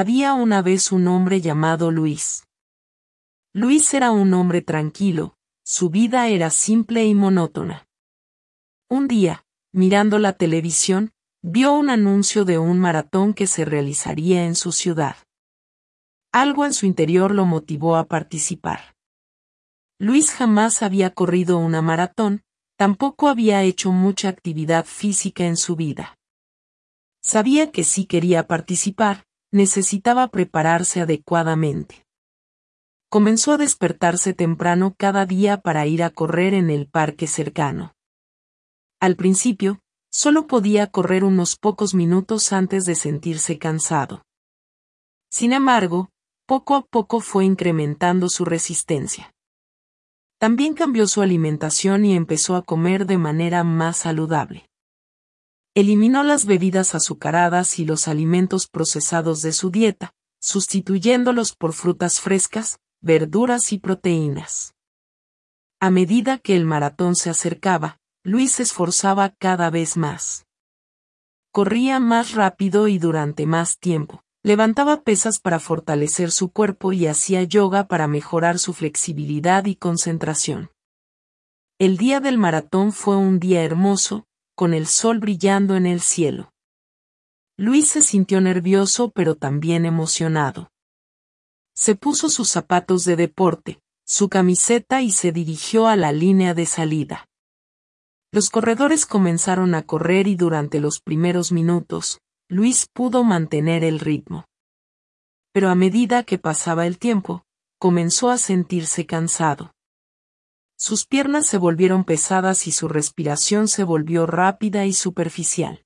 Había una vez un hombre llamado Luis. Luis era un hombre tranquilo, su vida era simple y monótona. Un día, mirando la televisión, vio un anuncio de un maratón que se realizaría en su ciudad. Algo en su interior lo motivó a participar. Luis jamás había corrido una maratón, tampoco había hecho mucha actividad física en su vida. Sabía que si quería participar, necesitaba prepararse adecuadamente. Comenzó a despertarse temprano cada día para ir a correr en el parque cercano. Al principio, solo podía correr unos pocos minutos antes de sentirse cansado. Sin embargo, poco a poco fue incrementando su resistencia. También cambió su alimentación y empezó a comer de manera más saludable. Eliminó las bebidas azucaradas y los alimentos procesados de su dieta, sustituyéndolos por frutas frescas, verduras y proteínas. A medida que el maratón se acercaba, Luis se esforzaba cada vez más. Corría más rápido y durante más tiempo. Levantaba pesas para fortalecer su cuerpo y hacía yoga para mejorar su flexibilidad y concentración. El día del maratón fue un día hermoso, con el sol brillando en el cielo. Luis se sintió nervioso pero también emocionado. Se puso sus zapatos de deporte, su camiseta y se dirigió a la línea de salida. Los corredores comenzaron a correr y durante los primeros minutos, Luis pudo mantener el ritmo. Pero a medida que pasaba el tiempo, comenzó a sentirse cansado. Sus piernas se volvieron pesadas y su respiración se volvió rápida y superficial.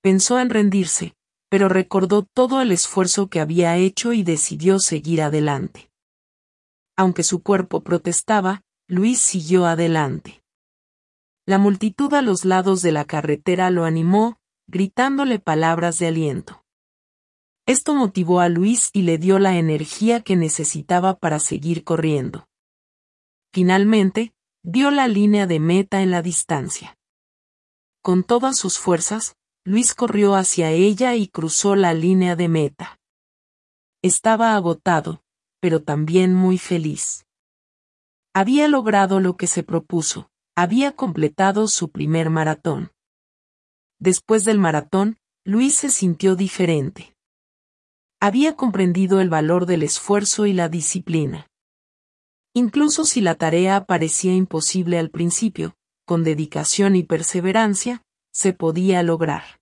Pensó en rendirse, pero recordó todo el esfuerzo que había hecho y decidió seguir adelante. Aunque su cuerpo protestaba, Luis siguió adelante. La multitud a los lados de la carretera lo animó, gritándole palabras de aliento. Esto motivó a Luis y le dio la energía que necesitaba para seguir corriendo. Finalmente, dio la línea de meta en la distancia. Con todas sus fuerzas, Luis corrió hacia ella y cruzó la línea de meta. Estaba agotado, pero también muy feliz. Había logrado lo que se propuso, había completado su primer maratón. Después del maratón, Luis se sintió diferente. Había comprendido el valor del esfuerzo y la disciplina. Incluso si la tarea parecía imposible al principio, con dedicación y perseverancia, se podía lograr.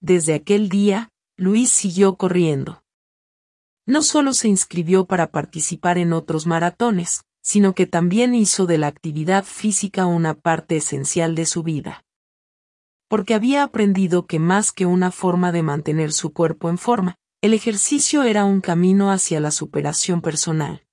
Desde aquel día, Luis siguió corriendo. No solo se inscribió para participar en otros maratones, sino que también hizo de la actividad física una parte esencial de su vida. Porque había aprendido que más que una forma de mantener su cuerpo en forma, el ejercicio era un camino hacia la superación personal.